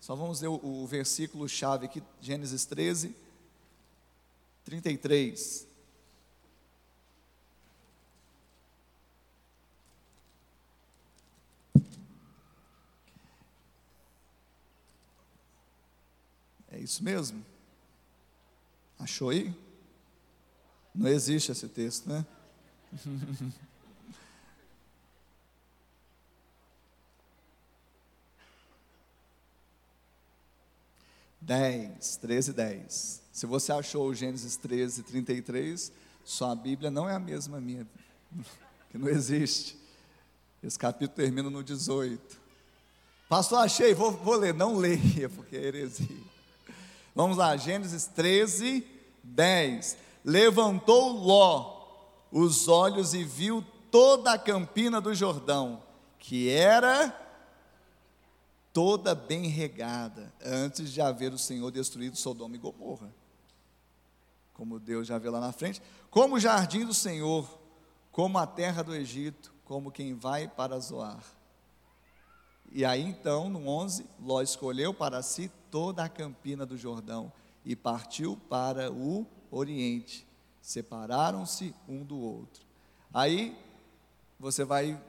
Só vamos ler o, o versículo chave aqui, Gênesis 13 33. É isso mesmo? Achou aí? Não existe esse texto, né? Dez, treze, dez. Se você achou Gênesis 13, 33, sua Bíblia não é a mesma minha, que não existe. Esse capítulo termina no 18. Pastor, achei, vou, vou ler. Não leia, porque é heresia. Vamos lá, Gênesis 13, 10. Levantou Ló os olhos e viu toda a campina do Jordão, que era toda bem regada, antes de haver o Senhor destruído Sodoma e Gomorra como Deus já vê lá na frente, como o jardim do Senhor, como a terra do Egito, como quem vai para Zoar. E aí então, no 11, Ló escolheu para si toda a campina do Jordão e partiu para o Oriente. Separaram-se um do outro. Aí você vai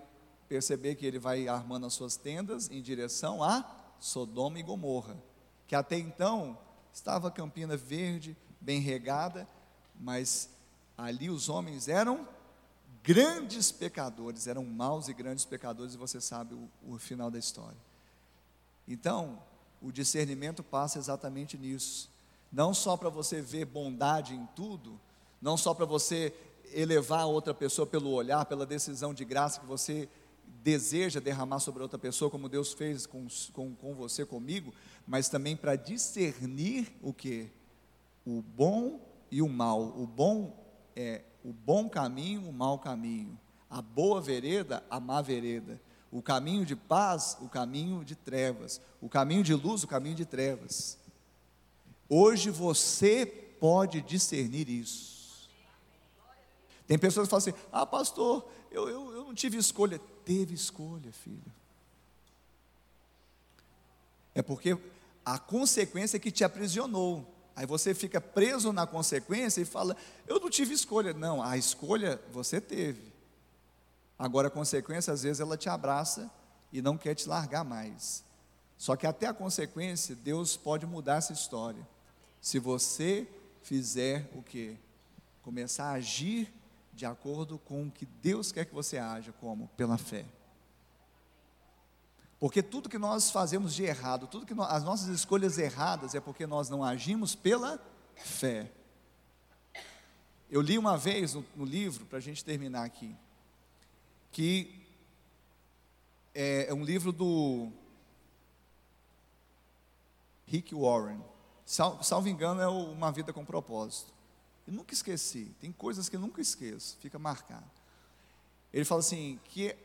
perceber que ele vai armando as suas tendas em direção a Sodoma e Gomorra, que até então estava campina verde, bem regada, mas ali os homens eram grandes pecadores, eram maus e grandes pecadores, e você sabe o, o final da história. Então, o discernimento passa exatamente nisso. Não só para você ver bondade em tudo, não só para você elevar outra pessoa pelo olhar, pela decisão de graça que você deseja derramar sobre outra pessoa, como Deus fez com, com, com você, comigo, mas também para discernir o que? O bom e o mal. O bom é o bom caminho, o mau caminho. a boa vereda, a má vereda, o caminho de paz, o caminho de trevas, o caminho de luz, o caminho de trevas. Hoje você pode discernir isso. Tem pessoas que falam assim: ah, pastor, eu, eu, eu não tive escolha. Teve escolha, filho. É porque a consequência é que te aprisionou. Aí você fica preso na consequência e fala: Eu não tive escolha. Não, a escolha você teve. Agora a consequência, às vezes, ela te abraça e não quer te largar mais. Só que até a consequência, Deus pode mudar essa história. Se você fizer o que? Começar a agir de acordo com o que Deus quer que você haja, como? Pela fé. Porque tudo que nós fazemos de errado, tudo que as nossas escolhas erradas é porque nós não agimos pela fé. Eu li uma vez no, no livro, para a gente terminar aqui, que é, é um livro do Rick Warren. Sal, salvo engano, é Uma Vida com Propósito. Eu nunca esqueci, tem coisas que eu nunca esqueço, fica marcado. Ele fala assim: que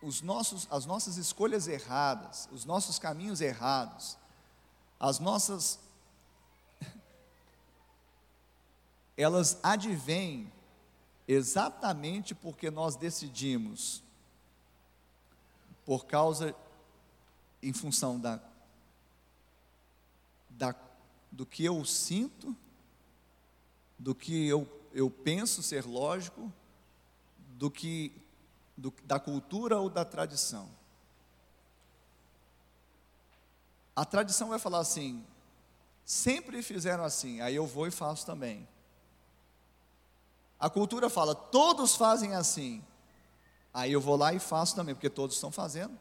os nossos, as nossas escolhas erradas, os nossos caminhos errados, as nossas. Elas advêm exatamente porque nós decidimos, por causa, em função da, da, do que eu sinto, do que eu, eu penso ser lógico, do que do, da cultura ou da tradição. A tradição vai falar assim: sempre fizeram assim, aí eu vou e faço também. A cultura fala: todos fazem assim, aí eu vou lá e faço também, porque todos estão fazendo.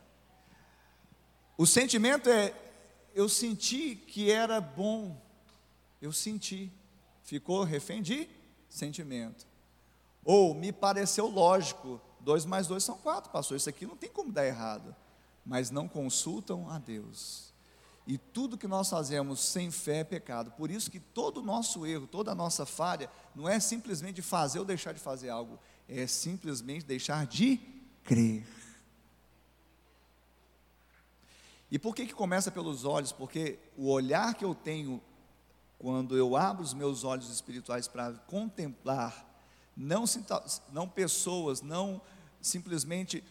O sentimento é: eu senti que era bom, eu senti, ficou refém de sentimento. Ou me pareceu lógico, Dois mais dois são quatro, pastor. Isso aqui não tem como dar errado. Mas não consultam a Deus. E tudo que nós fazemos sem fé é pecado. Por isso que todo o nosso erro, toda a nossa falha, não é simplesmente fazer ou deixar de fazer algo, é simplesmente deixar de crer. E por que, que começa pelos olhos? Porque o olhar que eu tenho quando eu abro os meus olhos espirituais para contemplar, não, não pessoas, não simplesmente,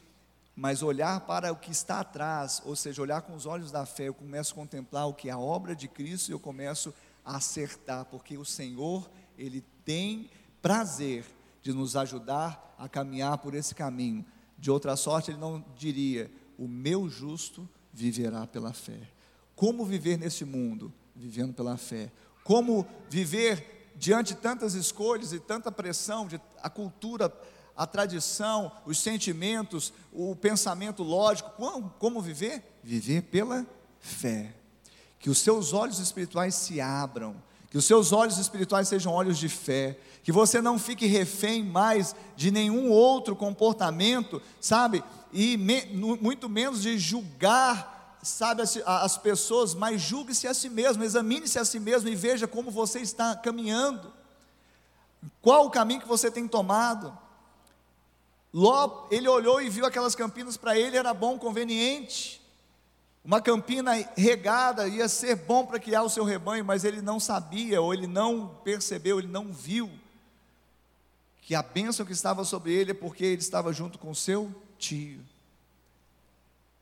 mas olhar para o que está atrás, ou seja, olhar com os olhos da fé, eu começo a contemplar o que é a obra de Cristo e eu começo a acertar, porque o Senhor, Ele tem prazer de nos ajudar a caminhar por esse caminho. De outra sorte, Ele não diria: o meu justo viverá pela fé. Como viver nesse mundo? Vivendo pela fé. Como viver diante de tantas escolhas e tanta pressão, de a cultura a tradição, os sentimentos, o pensamento lógico. Como, como viver? Viver pela fé. Que os seus olhos espirituais se abram, que os seus olhos espirituais sejam olhos de fé, que você não fique refém mais de nenhum outro comportamento, sabe? E me, muito menos de julgar, sabe, as, as pessoas, mas julgue-se a si mesmo, examine-se a si mesmo e veja como você está caminhando. Qual o caminho que você tem tomado? Ló, ele olhou e viu aquelas campinas, para ele era bom, conveniente. Uma campina regada ia ser bom para criar o seu rebanho, mas ele não sabia, ou ele não percebeu, ele não viu que a bênção que estava sobre ele é porque ele estava junto com seu tio.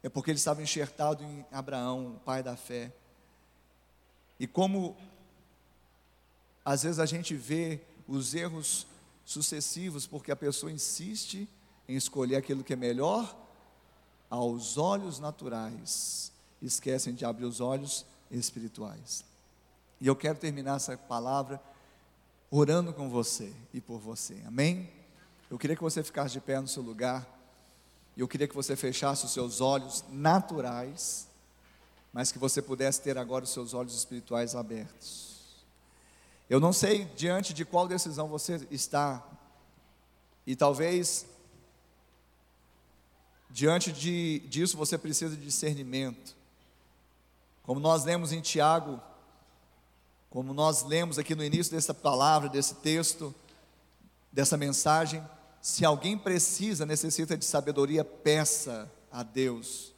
É porque ele estava enxertado em Abraão, o pai da fé. E como às vezes a gente vê os erros sucessivos, porque a pessoa insiste em escolher aquilo que é melhor aos olhos naturais, esquecem de abrir os olhos espirituais. E eu quero terminar essa palavra orando com você e por você, amém? Eu queria que você ficasse de pé no seu lugar, e eu queria que você fechasse os seus olhos naturais, mas que você pudesse ter agora os seus olhos espirituais abertos. Eu não sei diante de qual decisão você está, e talvez Diante de, disso, você precisa de discernimento. Como nós lemos em Tiago, como nós lemos aqui no início dessa palavra, desse texto, dessa mensagem, Se alguém precisa, necessita de sabedoria, peça a Deus,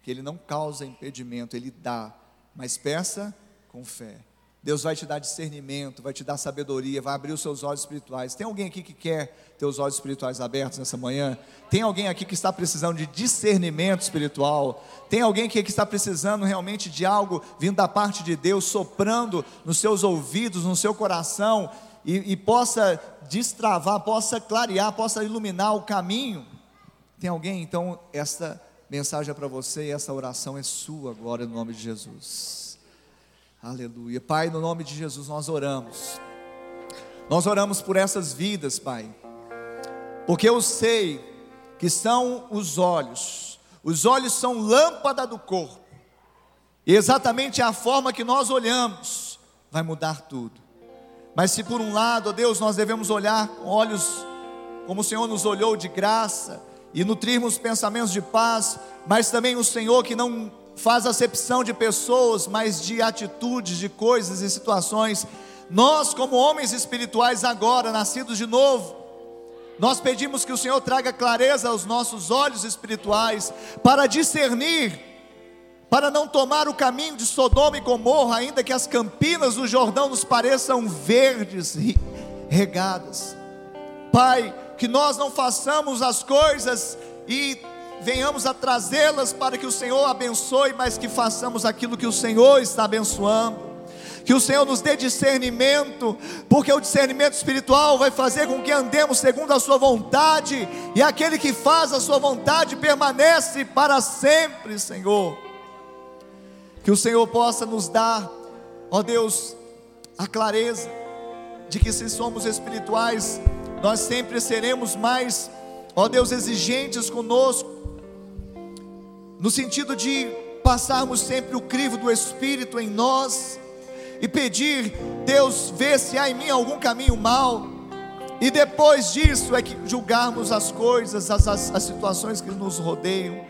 que Ele não causa impedimento, Ele dá, mas peça com fé. Deus vai te dar discernimento, vai te dar sabedoria, vai abrir os seus olhos espirituais. Tem alguém aqui que quer ter os olhos espirituais abertos nessa manhã? Tem alguém aqui que está precisando de discernimento espiritual? Tem alguém aqui que está precisando realmente de algo vindo da parte de Deus, soprando nos seus ouvidos, no seu coração, e, e possa destravar, possa clarear, possa iluminar o caminho? Tem alguém? Então, essa mensagem é para você e essa oração é sua agora, no nome de Jesus. Aleluia. Pai, no nome de Jesus nós oramos. Nós oramos por essas vidas, Pai. Porque eu sei que são os olhos. Os olhos são lâmpada do corpo. E exatamente a forma que nós olhamos vai mudar tudo. Mas se por um lado, ó Deus, nós devemos olhar com olhos como o Senhor nos olhou de graça e nutrirmos pensamentos de paz, mas também o Senhor que não faz acepção de pessoas, mas de atitudes, de coisas e situações. Nós, como homens espirituais agora, nascidos de novo, nós pedimos que o Senhor traga clareza aos nossos olhos espirituais para discernir, para não tomar o caminho de Sodoma e Gomorra, ainda que as campinas do Jordão nos pareçam verdes, regadas. Pai, que nós não façamos as coisas e venhamos a trazê-las para que o Senhor abençoe, mas que façamos aquilo que o Senhor está abençoando. Que o Senhor nos dê discernimento, porque o discernimento espiritual vai fazer com que andemos segundo a Sua vontade, e aquele que faz a Sua vontade permanece para sempre, Senhor. Que o Senhor possa nos dar, ó Deus, a clareza de que se somos espirituais, nós sempre seremos mais, ó Deus, exigentes conosco, no sentido de passarmos sempre o crivo do Espírito em nós e pedir, Deus, vê se há em mim algum caminho mal, e depois disso é que julgarmos as coisas, as, as, as situações que nos rodeiam.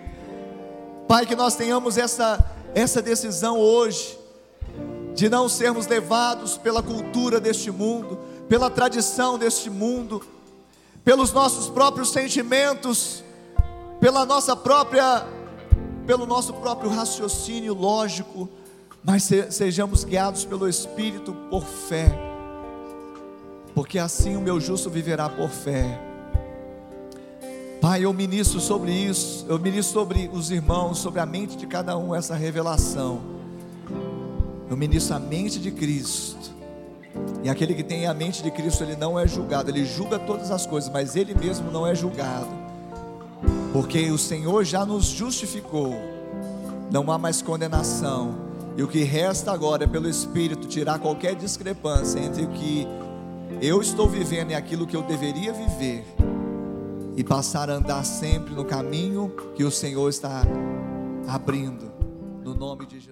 Pai, que nós tenhamos essa, essa decisão hoje, de não sermos levados pela cultura deste mundo, pela tradição deste mundo, pelos nossos próprios sentimentos, pela nossa própria pelo nosso próprio raciocínio lógico, mas sejamos guiados pelo Espírito por fé, porque assim o meu justo viverá por fé. Pai, eu ministro sobre isso, eu ministro sobre os irmãos, sobre a mente de cada um essa revelação. Eu ministro a mente de Cristo. E aquele que tem a mente de Cristo, ele não é julgado, ele julga todas as coisas, mas ele mesmo não é julgado porque o Senhor já nos justificou, não há mais condenação, e o que resta agora é pelo Espírito tirar qualquer discrepância entre o que eu estou vivendo e aquilo que eu deveria viver, e passar a andar sempre no caminho que o Senhor está abrindo, no nome de Jesus.